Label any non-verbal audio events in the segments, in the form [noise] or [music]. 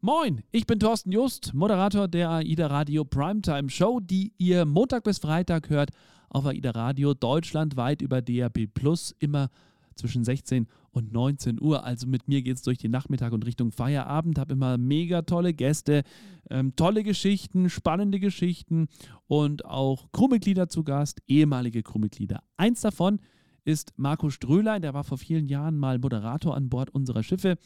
Moin, ich bin Thorsten Just, Moderator der AIDA Radio Primetime Show, die ihr Montag bis Freitag hört auf AIDA Radio deutschlandweit über DRB Plus, immer zwischen 16 und 19 Uhr. Also mit mir geht es durch den Nachmittag und Richtung Feierabend. Habe immer mega tolle Gäste, ähm, tolle Geschichten, spannende Geschichten und auch Crewmitglieder zu Gast, ehemalige Crewmitglieder. Eins davon ist Marco Strölein, der war vor vielen Jahren mal Moderator an Bord unserer Schiffe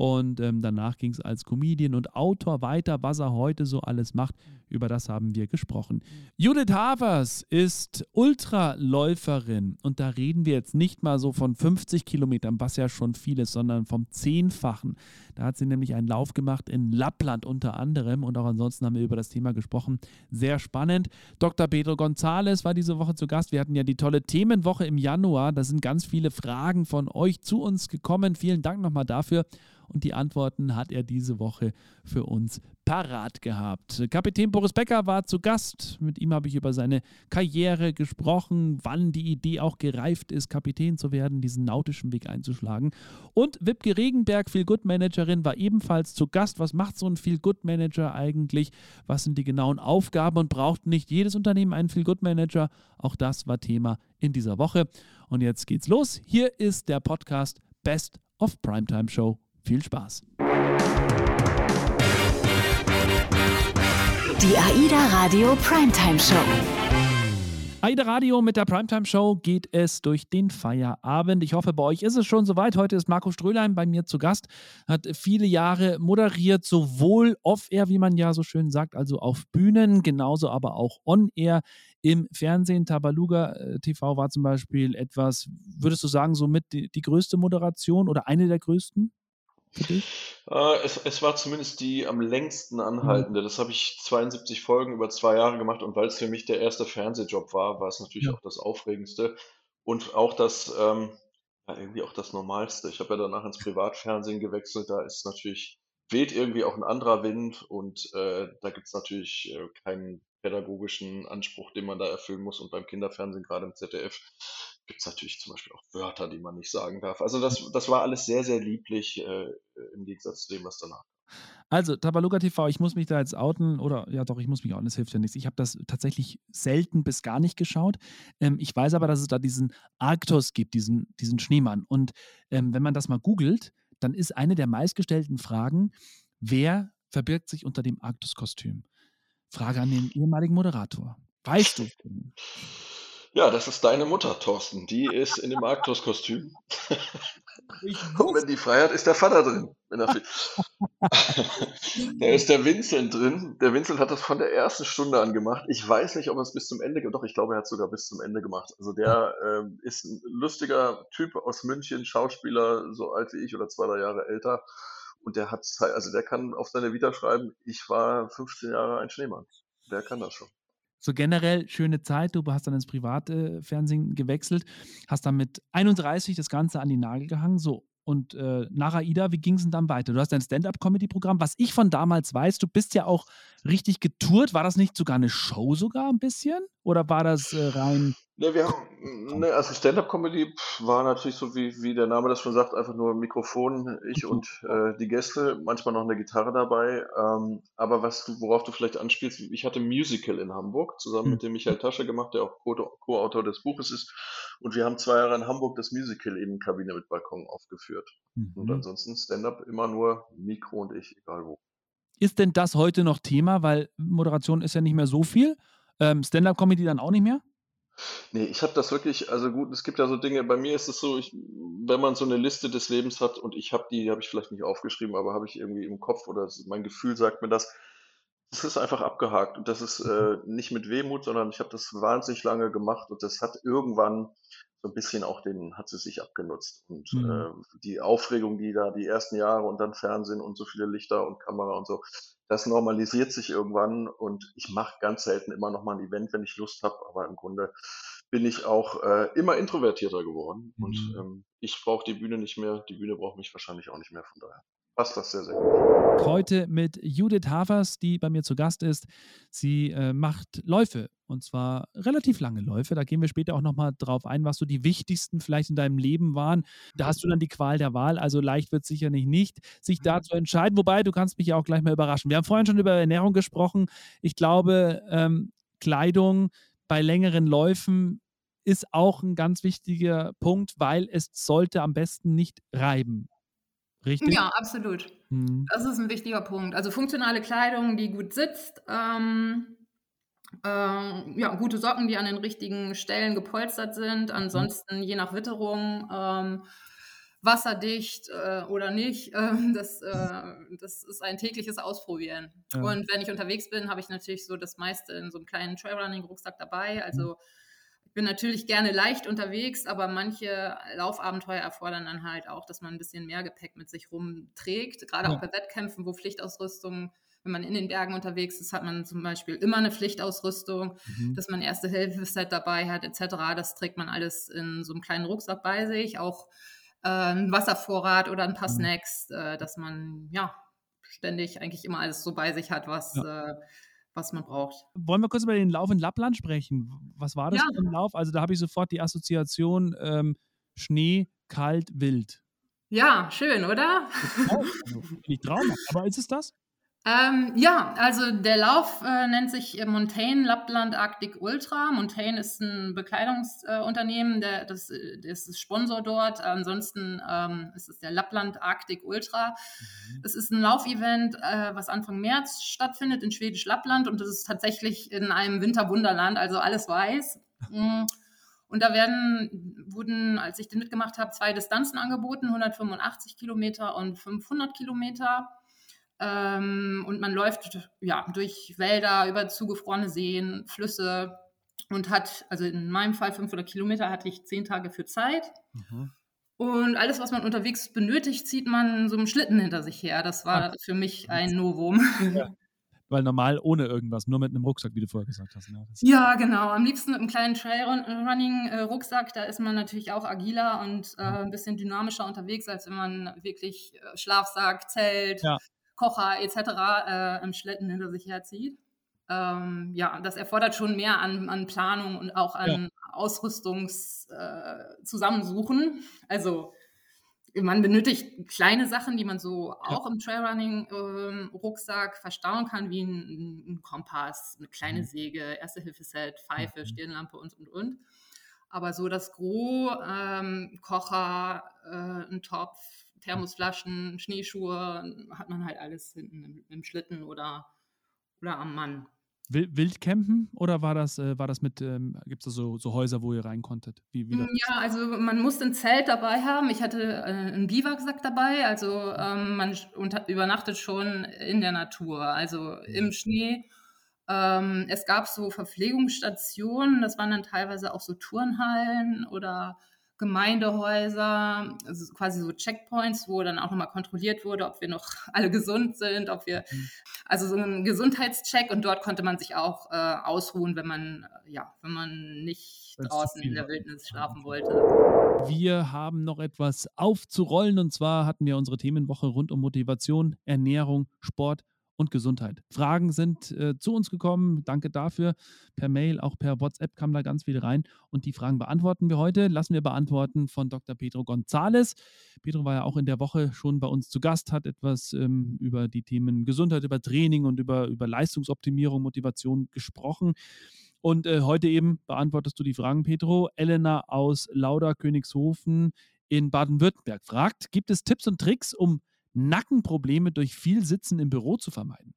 und ähm, danach ging es als Comedian und Autor weiter, was er heute so alles macht. Über das haben wir gesprochen. Judith Havers ist Ultraläuferin. Und da reden wir jetzt nicht mal so von 50 Kilometern, was ja schon viel ist, sondern vom Zehnfachen. Da hat sie nämlich einen Lauf gemacht in Lappland unter anderem. Und auch ansonsten haben wir über das Thema gesprochen. Sehr spannend. Dr. Pedro González war diese Woche zu Gast. Wir hatten ja die tolle Themenwoche im Januar. Da sind ganz viele Fragen von euch zu uns gekommen. Vielen Dank nochmal dafür und die Antworten hat er diese Woche für uns parat gehabt. Kapitän Boris Becker war zu Gast. Mit ihm habe ich über seine Karriere gesprochen, wann die Idee auch gereift ist, Kapitän zu werden, diesen nautischen Weg einzuschlagen. Und Wipke Regenberg, Feel Good Managerin, war ebenfalls zu Gast. Was macht so ein Feel Good Manager eigentlich? Was sind die genauen Aufgaben und braucht nicht jedes Unternehmen einen Feel Good Manager? Auch das war Thema in dieser Woche. Und jetzt geht's los. Hier ist der Podcast Best of Primetime Show viel Spaß. Die AIDA Radio Primetime Show. AIDA Radio mit der Primetime Show geht es durch den Feierabend. Ich hoffe, bei euch ist es schon soweit. Heute ist Marco Strölein bei mir zu Gast, hat viele Jahre moderiert, sowohl off-air, wie man ja so schön sagt, also auf Bühnen, genauso aber auch on-air im Fernsehen. Tabaluga äh, TV war zum Beispiel etwas, würdest du sagen, somit die, die größte Moderation oder eine der größten? Für dich? Äh, es, es war zumindest die am längsten mhm. anhaltende. Das habe ich 72 Folgen über zwei Jahre gemacht und weil es für mich der erste Fernsehjob war, war es natürlich Ja. auch das Aufregendste und auch das, ähm, irgendwie auch das Normalste. Ich habe ja danach ins Privatfernsehen gewechselt, da ist natürlich, weht irgendwie auch ein anderer Wind und äh, da gibt es natürlich äh, keinen pädagogischen Anspruch, den man da erfüllen muss. Und beim Kinderfernsehen, gerade im ZDF, gibt es natürlich zum Beispiel auch Wörter, die man nicht sagen darf. Also das, das war alles sehr, sehr lieblich äh, im Gegensatz zu dem, was danach also, Tabaluga TV, ich muss mich da jetzt outen, oder ja doch, ich muss mich outen, das hilft ja nichts. Ich habe das tatsächlich selten bis gar nicht geschaut. Ähm, ich weiß aber, dass es da diesen Arktos gibt, diesen, diesen Schneemann. Und ähm, wenn man das mal googelt, dann ist eine der meistgestellten Fragen, wer verbirgt sich unter dem Arktos-Kostüm? Frage an den ehemaligen Moderator. Weißt du? Ja, das ist deine Mutter, Thorsten. Die ist in dem Arktos-Kostüm. Und [laughs] wenn die frei hat, ist der Vater drin. [laughs] da ist der Vincent drin. Der Vincent hat das von der ersten Stunde an gemacht. Ich weiß nicht, ob er es bis zum Ende, doch, ich glaube, er hat es sogar bis zum Ende gemacht. Also der äh, ist ein lustiger Typ aus München, Schauspieler, so alt wie ich oder zwei, drei Jahre älter. Und der hat, also der kann auf seine Vita schreiben, ich war 15 Jahre ein Schneemann. Der kann das schon. So generell schöne Zeit. Du hast dann ins Privatfernsehen gewechselt, hast dann mit 31 das Ganze an die Nagel gehangen. So, und äh, nach AIDA, wie ging es denn dann weiter? Du hast dein Stand-up-Comedy-Programm. Was ich von damals weiß, du bist ja auch richtig getourt. War das nicht sogar eine Show sogar ein bisschen? Oder war das äh, rein Ne, wir haben, ne, also Stand-up-Comedy war natürlich so, wie, wie der Name das schon sagt, einfach nur Mikrofon, ich und äh, die Gäste, manchmal noch eine Gitarre dabei. Ähm, aber was du, worauf du vielleicht anspielst, ich hatte Musical in Hamburg, zusammen mhm. mit dem Michael Tasche gemacht, der auch Co-Autor des Buches ist. Und wir haben zwei Jahre in Hamburg das Musical in Kabine mit Balkon aufgeführt. Mhm. Und ansonsten Stand-up immer nur Mikro und ich, egal wo. Ist denn das heute noch Thema? Weil Moderation ist ja nicht mehr so viel. Ähm, Stand-up-Comedy dann auch nicht mehr? Nee, ich habe das wirklich also gut, es gibt ja so Dinge bei mir ist es so, ich wenn man so eine Liste des Lebens hat und ich habe die die habe ich vielleicht nicht aufgeschrieben, aber habe ich irgendwie im Kopf oder mein Gefühl sagt mir das, das ist einfach abgehakt und das ist, äh, nicht mit Wehmut, sondern ich habe das wahnsinnig lange gemacht und das hat irgendwann so ein bisschen auch den hat es sich abgenutzt und, Mhm. äh, die Aufregung, die da die ersten Jahre und dann Fernsehen und so viele Lichter und Kamera und so, das normalisiert sich irgendwann und ich mache ganz selten immer noch mal ein Event, wenn ich Lust habe, aber im Grunde bin ich auch äh, immer introvertierter geworden mhm. und ähm, ich brauche die Bühne nicht mehr, die Bühne braucht mich wahrscheinlich auch nicht mehr, von daher passt das sehr, sehr gut. Heute mit Judith Havers, die bei mir zu Gast ist. Sie äh, macht Läufe und zwar relativ lange Läufe. Da gehen wir später auch nochmal drauf ein, was so die wichtigsten vielleicht in deinem Leben waren. Da hast du dann die Qual der Wahl, also leicht wird es sicherlich nicht, sich da zu entscheiden. Wobei, du kannst mich ja auch gleich mal überraschen. Wir haben vorhin schon über Ernährung gesprochen. Ich glaube, ähm, Kleidung bei längeren Läufen ist auch ein ganz wichtiger Punkt, weil es sollte am besten nicht reiben. Richtig? Ja, absolut. Mhm. Das ist ein wichtiger Punkt. Also funktionale Kleidung, die gut sitzt, ähm, ähm, ja, gute Socken, die an den richtigen Stellen gepolstert sind. Mhm. Ansonsten mhm. je nach Witterung ähm, wasserdicht äh, oder nicht. [laughs] Äh, das, äh, das ist ein tägliches Ausprobieren. Ja. Und wenn ich unterwegs bin, habe ich natürlich so das meiste in so einem kleinen Trailrunning-Rucksack dabei. Also mhm ich bin natürlich gerne leicht unterwegs, aber manche Laufabenteuer erfordern dann halt auch, dass man ein bisschen mehr Gepäck mit sich rumträgt. Gerade ja. auch bei Wettkämpfen, wo Pflichtausrüstung, wenn man in den Bergen unterwegs ist, hat man zum Beispiel immer eine Pflichtausrüstung, mhm. dass man erste Hilfeset dabei hat, etc. Das trägt man alles in so einem kleinen Rucksack bei sich. Auch äh, ein Wasservorrat oder ein paar mhm. Snacks, äh, dass man ja ständig eigentlich immer alles so bei sich hat, was ja. äh, was man braucht. Wollen wir kurz über den Lauf in Lappland sprechen? Was war das ja. für ein Lauf? Also da habe ich sofort die Assoziation ähm, Schnee, kalt, wild. Ja, schön, oder? Nicht traumhaft, aber ist es das? Ähm, ja, also der Lauf äh, nennt sich Montaigne Lappland Arctic Ultra. Montaigne ist ein Bekleidungsunternehmen, äh, das, das ist Sponsor dort. Ansonsten ähm, ist es der Lappland Arctic Ultra. Mhm. Es ist ein Laufevent, äh, was Anfang März stattfindet in Schwedisch Lappland und das ist tatsächlich in einem Winterwunderland, also alles weiß. Mhm. Und da werden, wurden, als ich den mitgemacht habe, zwei Distanzen angeboten, 185 Kilometer und 500 Kilometer. Ähm, und man läuft ja, durch Wälder, über zugefrorene Seen, Flüsse und hat, also in meinem Fall 500 Kilometer, hatte ich zehn Tage für Zeit. Mhm. Und alles, was man unterwegs benötigt, zieht man so einem Schlitten hinter sich her. Das war ah. für mich ein Novum. Ja. Weil normal ohne irgendwas, nur mit einem Rucksack, wie du vorher gesagt hast. Ne? Ja, genau. Am liebsten mit einem kleinen Trailrunning-Rucksack. Da ist man natürlich auch agiler und äh, ein bisschen dynamischer unterwegs, als wenn man wirklich äh, Schlafsack, Zelt, ja. Kocher etc. Äh, im Schlitten hinter sich herzieht. Ähm, ja, das erfordert schon mehr an, an Planung und auch an ja. Ausrüstungszusammensuchen. Äh, also man benötigt kleine Sachen, die man so ja. auch im Trailrunning-Rucksack ähm, verstauen kann, wie ein, ein, Kompass, eine kleine mhm. Säge, Erste-Hilfe-Set, Pfeife, mhm. Stirnlampe und, und, und. Aber so das Gros, ähm, Kocher, äh, ein Topf, Thermosflaschen, Schneeschuhe, hat man halt alles hinten im, im Schlitten oder, oder am Mann. Wildcampen oder war das, äh, war das mit, ähm, gibt es so, so Häuser, wo ihr rein konntet? Wie, wie ja, also man musste ein Zelt dabei haben. Ich hatte äh, einen Biwaksack dabei, also ähm, man übernachtet schon in der Natur, also im mhm. Schnee. Ähm, es gab so Verpflegungsstationen, das waren dann teilweise auch so Turnhallen oder Gemeindehäuser, also quasi so Checkpoints, wo dann auch nochmal kontrolliert wurde, ob wir noch [laughs] alle gesund sind, ob wir, mhm. also so ein Gesundheitscheck und dort konnte man sich auch äh, ausruhen, wenn man, äh, ja, wenn man nicht das draußen in der Wildnis schlafen wollte. Wir haben noch etwas aufzurollen und zwar hatten wir unsere Themenwoche rund um Motivation, Ernährung, Sport und Gesundheit. Fragen sind äh, zu uns gekommen. Danke dafür. Per Mail, auch per WhatsApp kam da ganz viel rein. Und die Fragen beantworten wir heute. Lassen wir beantworten von Dr. Pedro González. Pedro war ja auch in der Woche schon bei uns zu Gast, hat etwas ähm, über die Themen Gesundheit, über Training und über, über Leistungsoptimierung, Motivation gesprochen. Und äh, heute eben beantwortest du die Fragen, Pedro. Elena aus Lauda Königshofen in Baden-Württemberg fragt: Gibt es Tipps und Tricks, um Nackenprobleme durch viel Sitzen im Büro zu vermeiden?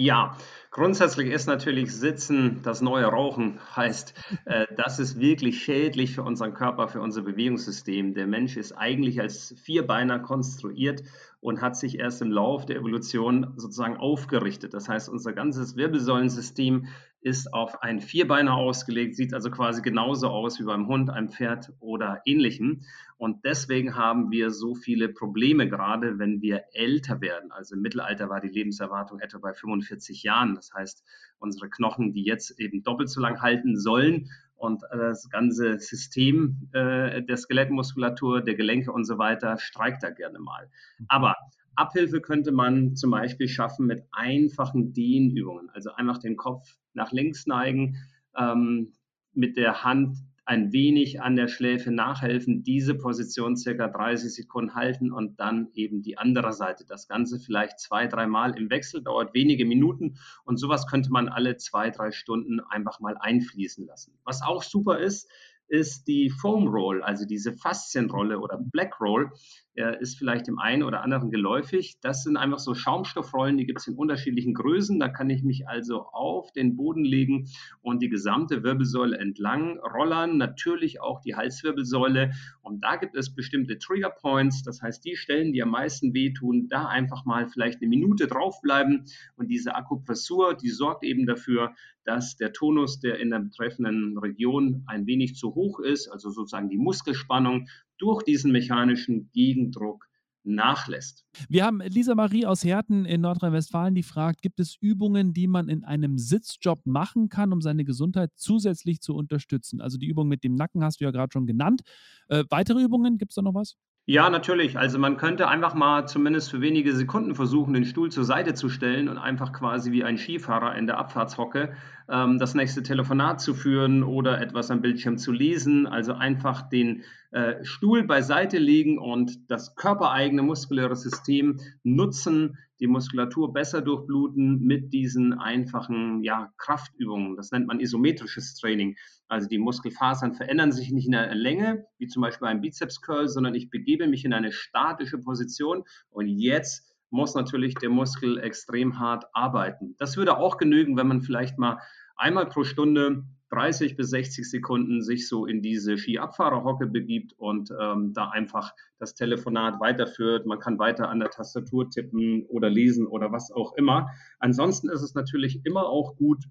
Ja, grundsätzlich ist natürlich Sitzen das neue Rauchen. [laughs] Heißt, äh, das ist wirklich schädlich für unseren Körper, für unser Bewegungssystem. Der Mensch ist eigentlich als Vierbeiner konstruiert und hat sich erst im Lauf der Evolution sozusagen aufgerichtet. Das heißt, unser ganzes Wirbelsäulensystem ist auf ein Vierbeiner ausgelegt, sieht also quasi genauso aus wie beim Hund, einem Pferd oder ähnlichem. Und deswegen haben wir so viele Probleme, gerade wenn wir älter werden. Also im Mittelalter war die Lebenserwartung etwa bei 45 Jahren. Das heißt, unsere Knochen, die jetzt eben doppelt so lang halten sollen und das ganze System äh, der Skelettmuskulatur, der Gelenke und so weiter streikt da gerne mal. Mhm. Aber Abhilfe könnte man zum Beispiel schaffen mit einfachen Dehnübungen, also einfach den Kopf nach links neigen, ähm, mit der Hand ein wenig an der Schläfe nachhelfen, diese Position circa 30 Sekunden halten und dann eben die andere Seite. Das Ganze vielleicht zwei, dreimal im Wechsel, dauert wenige Minuten und sowas könnte man alle zwei, drei Stunden einfach mal einfließen lassen. Was auch super ist, ist die Foam Roll, also diese Faszienrolle oder Black Roll, äh, ist vielleicht dem einen oder anderen geläufig. Das sind einfach so Schaumstoffrollen, die gibt es in unterschiedlichen Größen. Da kann ich mich also auf den Boden legen und die gesamte Wirbelsäule entlang rollern, natürlich auch die Halswirbelsäule. Und da gibt es bestimmte Trigger Points, das heißt die Stellen, die am meisten wehtun, da einfach mal vielleicht eine Minute draufbleiben. Und diese Akupressur, die sorgt eben dafür, dass der Tonus, der in der betreffenden Region ein wenig zu hoch ist, also sozusagen die Muskelspannung durch diesen mechanischen Gegendruck nachlässt. Wir haben Lisa Marie aus Herten in Nordrhein-Westfalen, die fragt, gibt es Übungen, die man in einem Sitzjob machen kann, um seine Gesundheit zusätzlich zu unterstützen? Also die Übung mit dem Nacken hast du ja gerade schon genannt. Äh, weitere Übungen, gibt es da noch was? Ja, natürlich. Also man könnte einfach mal zumindest für wenige Sekunden versuchen, den Stuhl zur Seite zu stellen und einfach quasi wie ein Skifahrer in der Abfahrtshocke ähm, das nächste Telefonat zu führen oder etwas am Bildschirm zu lesen. Also einfach den äh, Stuhl beiseite legen und das körpereigene muskuläre System nutzen, die Muskulatur besser durchbluten mit diesen einfachen ja, Kraftübungen. Das nennt man isometrisches Training. Also die Muskelfasern verändern sich nicht in der Länge, wie zum Beispiel ein Bizeps-Curl, sondern ich begebe mich in eine statische Position und jetzt muss natürlich der Muskel extrem hart arbeiten. Das würde auch genügen, wenn man vielleicht mal einmal pro Stunde 30 bis 60 Sekunden sich so in diese Skiabfahrerhocke begibt und ähm, da einfach das Telefonat weiterführt. Man kann weiter an der Tastatur tippen oder lesen oder was auch immer. Ansonsten ist es natürlich immer auch gut,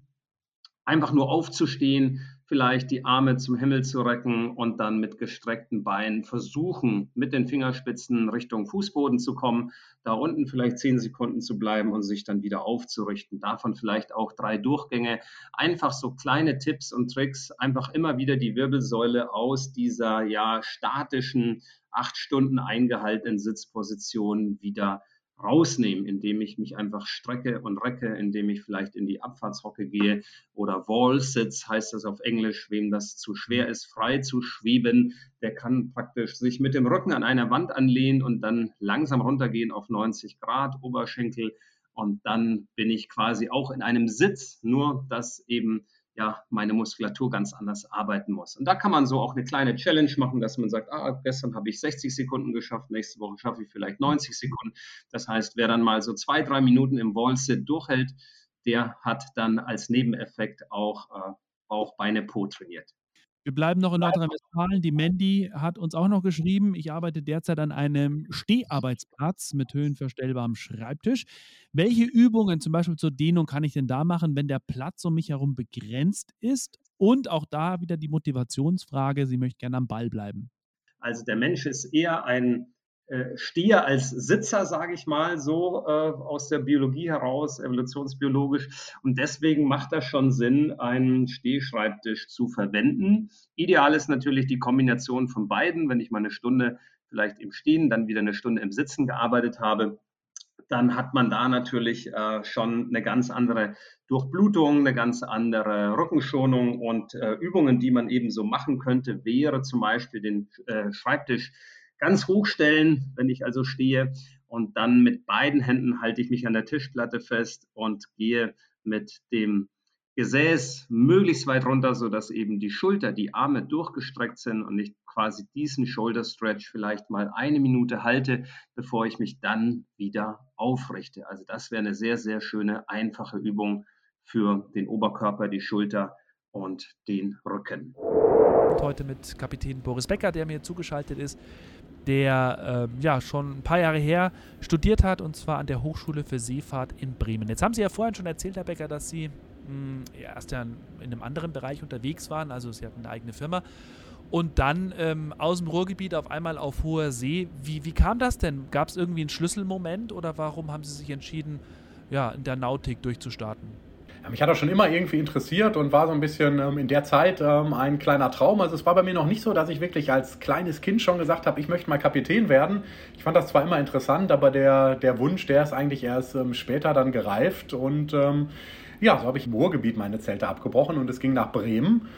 einfach nur aufzustehen, vielleicht die Arme zum Himmel zu recken und dann mit gestreckten Beinen versuchen, mit den Fingerspitzen Richtung Fußboden zu kommen, da unten vielleicht zehn Sekunden zu bleiben und sich dann wieder aufzurichten. Davon vielleicht auch drei Durchgänge. Einfach so kleine Tipps und Tricks, einfach immer wieder die Wirbelsäule aus dieser ja statischen, acht Stunden eingehaltenen Sitzposition wieder rausnehmen, indem ich mich einfach strecke und recke, indem ich vielleicht in die Abfahrtshocke gehe oder Wall-Sitz heißt das auf Englisch, wem das zu schwer ist, frei zu schweben, der kann praktisch sich mit dem Rücken an einer Wand anlehnen und dann langsam runtergehen auf 90 Grad Oberschenkel. Und dann bin ich quasi auch in einem Sitz, nur dass eben ja, meine Muskulatur ganz anders arbeiten muss. Und da kann man so auch eine kleine Challenge machen, dass man sagt, ah, gestern habe ich 60 Sekunden geschafft, nächste Woche schaffe ich vielleicht 90 Sekunden. Das heißt, wer dann mal so zwei, drei Minuten im Wall-Sit durchhält, der hat dann als Nebeneffekt auch äh, Bauch, Beine, Po trainiert. Wir bleiben noch in Nordrhein-Westfalen. Die Mandy hat uns auch noch geschrieben, ich arbeite derzeit an einem Steharbeitsplatz mit höhenverstellbarem Schreibtisch. Welche Übungen zum Beispiel zur Dehnung kann ich denn da machen, wenn der Platz um mich herum begrenzt ist? Und auch da wieder die Motivationsfrage, sie möchte gerne am Ball bleiben. Also der Mensch ist eher ein stehe als Sitzer, sage ich mal, so äh, aus der Biologie heraus, evolutionsbiologisch. Und deswegen macht das schon Sinn, einen Stehschreibtisch zu verwenden. Ideal ist natürlich die Kombination von beiden. Wenn ich mal eine Stunde vielleicht im Stehen, dann wieder eine Stunde im Sitzen gearbeitet habe, dann hat man da natürlich äh, schon eine ganz andere Durchblutung, eine ganz andere Rückenschonung und äh, Übungen, die man eben so machen könnte, wäre zum Beispiel den äh, Schreibtisch ganz hoch stellen, wenn ich also stehe. Und dann mit beiden Händen halte ich mich an der Tischplatte fest und gehe mit dem Gesäß möglichst weit runter, sodass eben die Schulter, die Arme durchgestreckt sind und ich quasi diesen Shoulder Stretch vielleicht mal eine Minute halte, bevor ich mich dann wieder aufrichte. Also das wäre eine sehr, sehr schöne, einfache Übung für den Oberkörper, die Schulter und den Rücken. Heute mit Kapitän Boris Becker, der mir zugeschaltet ist der äh, ja schon ein paar Jahre her studiert hat und zwar an der Hochschule für Seefahrt in Bremen. Jetzt haben Sie ja vorhin schon erzählt, Herr Becker, dass Sie mh, hm, erst ja in einem anderen Bereich unterwegs waren, also Sie hatten eine eigene Firma und dann ähm, aus dem Ruhrgebiet auf einmal auf hoher See. Wie, wie kam das denn? Gab es irgendwie einen Schlüsselmoment oder warum haben Sie sich entschieden, ja, in der Nautik durchzustarten? Mich hat das schon immer irgendwie interessiert und war so ein bisschen ähm, in der Zeit ähm, ein kleiner Traum. Also es war bei mir noch nicht so, dass ich wirklich als kleines Kind schon gesagt habe, ich möchte mal Kapitän werden. Ich fand das zwar immer interessant, aber der, der Wunsch, der ist eigentlich erst ähm, später dann gereift. Und ähm, ja, so habe ich im Ruhrgebiet meine Zelte abgebrochen und es ging nach Bremen.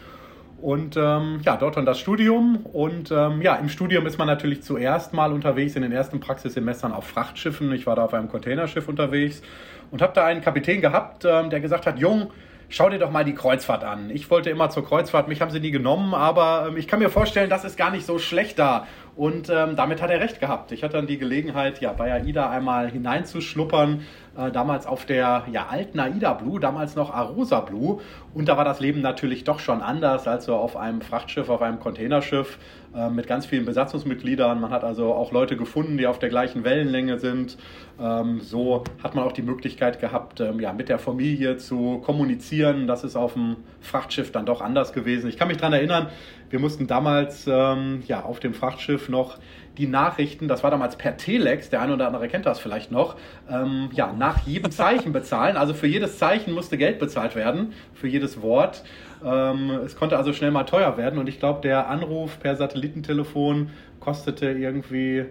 Und ähm, ja, dort dann das Studium. Und ähm, ja, im Studium ist man natürlich zuerst mal unterwegs in den ersten Praxissemestern auf Frachtschiffen. Ich war da auf einem Containerschiff unterwegs und habe da einen Kapitän gehabt, ähm, der gesagt hat, Jung, schau dir doch mal die Kreuzfahrt an. Ich wollte immer zur Kreuzfahrt, mich haben sie nie genommen, aber ähm, ich kann mir vorstellen, das ist gar nicht so schlecht da. Und ähm, damit hat er recht gehabt. Ich hatte dann die Gelegenheit, ja, bei AIDA einmal hineinzuschnuppern, äh, damals auf der ja, alten AIDA Blue, damals noch Arosa Blue. Und da war das Leben natürlich doch schon anders als so auf einem Frachtschiff, auf einem Containerschiff äh, mit ganz vielen Besatzungsmitgliedern. Man hat also auch Leute gefunden, die auf der gleichen Wellenlänge sind. Ähm, so hat man auch die Möglichkeit gehabt, ähm, ja, mit der Familie zu kommunizieren. Das ist auf dem Frachtschiff dann doch anders gewesen. Ich kann mich daran erinnern, wir mussten damals ähm, ja, auf dem Frachtschiff noch die Nachrichten, das war damals per Telex, der eine oder andere kennt das vielleicht noch, ähm, ja, nach jedem Zeichen [laughs] bezahlen. Also für jedes Zeichen musste Geld bezahlt werden, für jedes Wort. Ähm, es konnte also schnell mal teuer werden und ich glaube, der Anruf per Satellitentelefon kostete irgendwie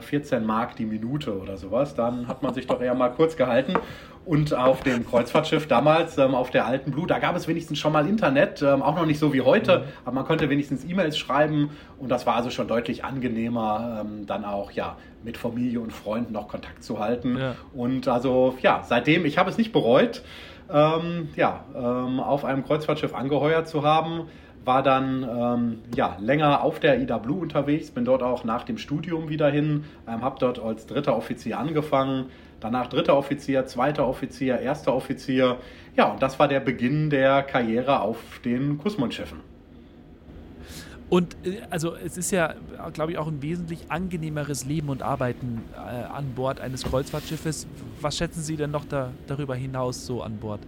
14 äh, Mark die Minute oder sowas. Dann hat man sich doch eher mal kurz gehalten. Und auf dem Kreuzfahrtschiff damals, ähm, auf der alten Blue, da gab es wenigstens schon mal Internet, ähm, auch noch nicht so wie heute, mhm. aber man konnte wenigstens E-Mails schreiben und das war also schon deutlich angenehmer, ähm, dann auch ja mit Familie und Freunden noch Kontakt zu halten. Ja. Und also ja, seitdem, ich habe es nicht bereut ähm, ja, ähm, auf einem Kreuzfahrtschiff angeheuert zu haben. War dann ähm, ja, länger auf der Ida Blue unterwegs, bin dort auch nach dem Studium wieder hin, ähm, habe dort als dritter Offizier angefangen, danach dritter Offizier, zweiter Offizier, erster Offizier. Ja, und das war der Beginn der Karriere auf den Kussmundschiffen. Und äh, also es ist ja, glaube ich, auch ein wesentlich angenehmeres Leben und Arbeiten äh, an Bord eines Kreuzfahrtschiffes. Was schätzen Sie denn noch da, darüber hinaus so an Bord?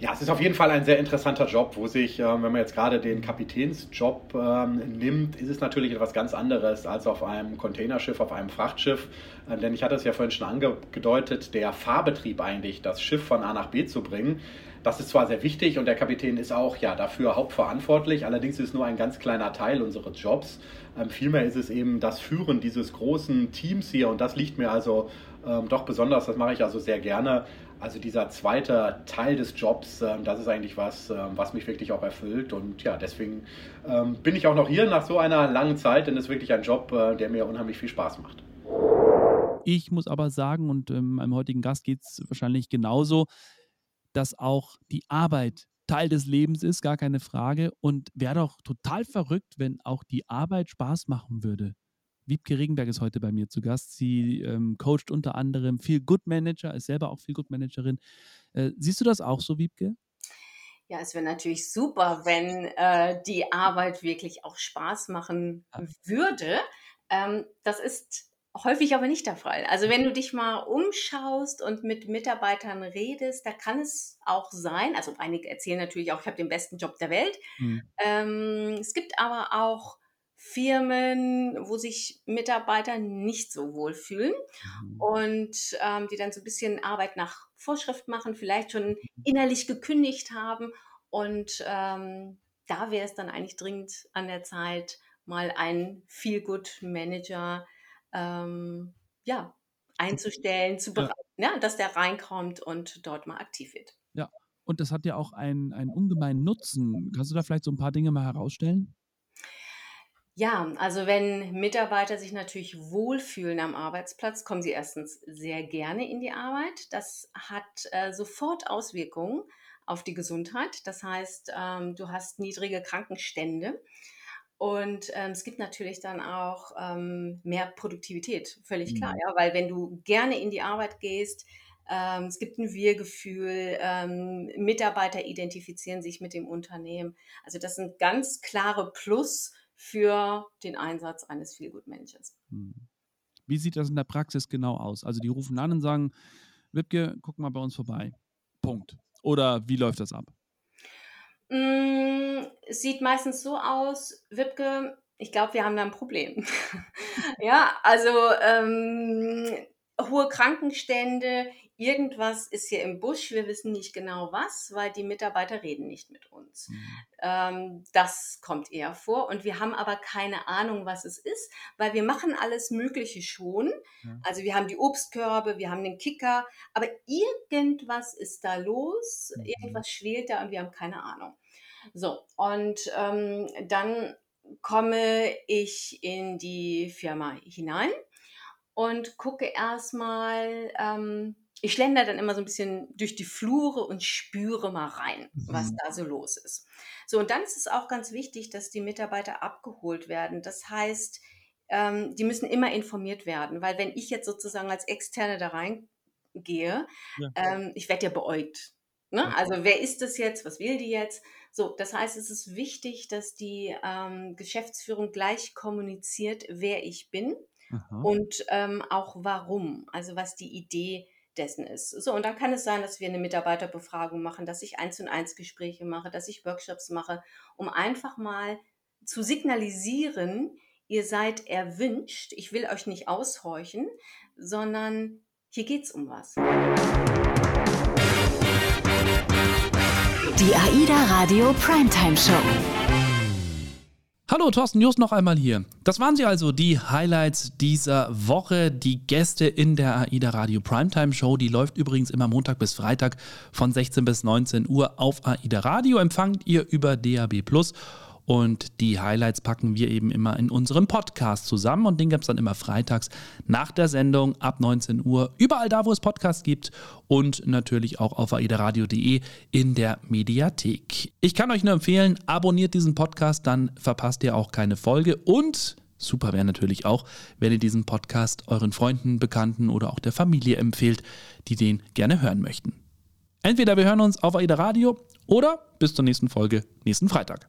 Ja, es ist auf jeden Fall ein sehr interessanter Job, wo sich, äh, wenn man jetzt gerade den Kapitänsjob ähm, nimmt, ist es natürlich etwas ganz anderes als auf einem Containerschiff, auf einem Frachtschiff. Ähm, denn ich hatte es ja vorhin schon angedeutet, der Fahrbetrieb eigentlich, das Schiff von A nach B zu bringen, das ist zwar sehr wichtig und der Kapitän ist auch ja dafür hauptverantwortlich, allerdings ist es nur ein ganz kleiner Teil unseres Jobs. Ähm, vielmehr ist es eben das Führen dieses großen Teams hier und das liegt mir also ähm, doch besonders, das mache ich also sehr gerne. Also dieser zweite Teil des Jobs, ähm, das ist eigentlich was, ähm, was mich wirklich auch erfüllt und ja, deswegen ähm, bin ich auch noch hier nach so einer langen Zeit, denn es ist wirklich ein Job, äh, der mir unheimlich viel Spaß macht. Ich muss aber sagen, und meinem heutigen Gast geht es wahrscheinlich genauso, dass auch die Arbeit Teil des Lebens ist, gar keine Frage. Und wäre doch total verrückt, wenn auch die Arbeit Spaß machen würde. Wiebke Regenberg ist heute bei mir zu Gast. Sie ähm, coacht unter anderem Feel Good Manager, ist selber auch Feel Good Managerin. Äh, siehst du das auch so, Wiebke? Ja, es wäre natürlich super, wenn äh, die Arbeit wirklich auch Spaß machen würde. Ähm, das ist häufig aber nicht der Fall. Also wenn du dich mal umschaust und mit Mitarbeitern redest, da kann es auch sein, also einige erzählen natürlich auch, ich habe den besten Job der Welt. Mhm. Ähm, es gibt aber auch Firmen, wo sich Mitarbeiter nicht so wohl fühlen mhm. und ähm, die dann so ein bisschen Arbeit nach Vorschrift machen, vielleicht schon mhm. innerlich gekündigt haben. Und ähm, da wäre es dann eigentlich dringend an der Zeit, mal einen Feel-Good-Manager ähm, ja, einzustellen, zu ja. ja, dass der reinkommt und dort mal aktiv wird. Ja, und das hat ja auch einen, einen ungemeinen Nutzen. Kannst du da vielleicht so ein paar Dinge mal herausstellen? Ja, also wenn Mitarbeiter sich natürlich wohlfühlen am Arbeitsplatz, kommen sie erstens sehr gerne in die Arbeit. Das hat äh, sofort Auswirkungen auf die Gesundheit. Das heißt, ähm, du hast niedrige Krankenstände. Und ähm, es gibt natürlich dann auch ähm, mehr Produktivität, völlig klar, mhm. ja, weil wenn du gerne in die Arbeit gehst, ähm, es gibt ein Wir-Gefühl, ähm, Mitarbeiter identifizieren sich mit dem Unternehmen. Also das sind ganz klare Plus für den Einsatz eines Feelgood-Managers. Mhm. Wie sieht das in der Praxis genau aus? Also die rufen an und sagen, Wipke, guck mal bei uns vorbei. Punkt. Oder wie läuft das ab? Mm, sieht meistens so aus, Wipke, ich glaube, wir haben da ein Problem. [laughs] ja, also ähm, hohe Krankenstände, irgendwas ist hier im Busch, wir wissen nicht genau was, weil die Mitarbeiter reden nicht mit uns. Mhm. Ähm, das kommt eher vor und wir haben aber keine Ahnung, was es ist, weil wir machen alles Mögliche schon. Mhm. Also wir haben die Obstkörbe, wir haben den Kicker, aber irgendwas ist da los, mhm. irgendwas schwelt da und wir haben keine Ahnung. So, und ähm, dann komme ich in die Firma hinein und gucke erstmal, ähm, ich schlender dann immer so ein bisschen durch die Flure und spüre mal rein, was mhm. da so los ist. So, und dann ist es auch ganz wichtig, dass die Mitarbeiter abgeholt werden. Das heißt, ähm, die müssen immer informiert werden, weil wenn ich jetzt sozusagen als Externe da reingehe, ja. ähm, ich werde ja beäugt. Ne? Also wer ist das jetzt? Was will die jetzt? So, das heißt, es ist wichtig, dass die ähm, Geschäftsführung gleich kommuniziert, wer ich bin Aha. und ähm, auch warum, also was die Idee dessen ist. So, und dann kann es sein, dass wir eine Mitarbeiterbefragung machen, dass ich eins und eins Gespräche mache, dass ich Workshops mache, um einfach mal zu signalisieren, ihr seid erwünscht, ich will euch nicht aushorchen, sondern hier geht es um was. Die AIDA Radio Primetime Show. Hallo, Thorsten Just noch einmal hier. Das waren sie also, die Highlights dieser Woche. Die Gäste in der AIDA Radio Primetime Show, die läuft übrigens immer Montag bis Freitag von 16 bis 19 Uhr auf AIDA Radio. Empfangt ihr über DAB Plus und die Highlights packen wir eben immer in unserem Podcast zusammen und den gibt es dann immer freitags nach der Sendung ab 19 Uhr. Überall da, wo es Podcasts gibt und natürlich auch auf aidaradio.de in der Mediathek. Ich kann euch nur empfehlen, abonniert diesen Podcast, dann verpasst ihr auch keine Folge und Super wäre natürlich auch, wenn ihr diesen Podcast euren Freunden, Bekannten oder auch der Familie empfehlt, die den gerne hören möchten. Entweder wir hören uns auf AIDA Radio oder bis zur nächsten Folge nächsten Freitag.